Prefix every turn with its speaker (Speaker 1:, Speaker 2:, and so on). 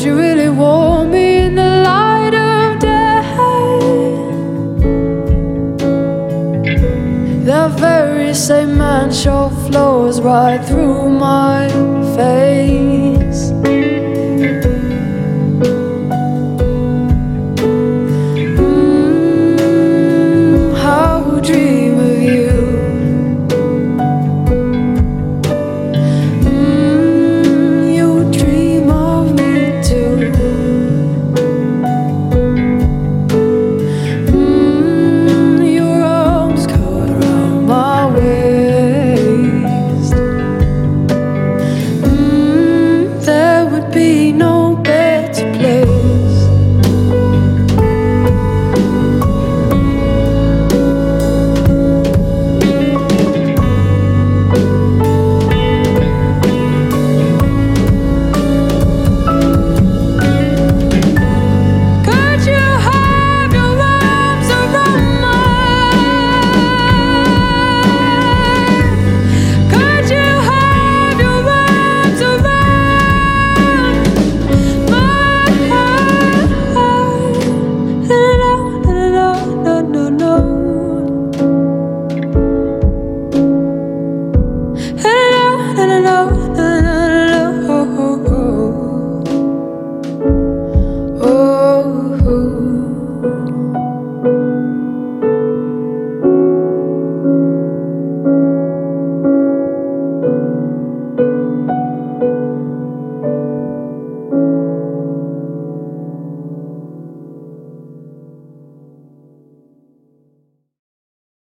Speaker 1: Would you really want me in the light of day? That very same man show flows right through my face.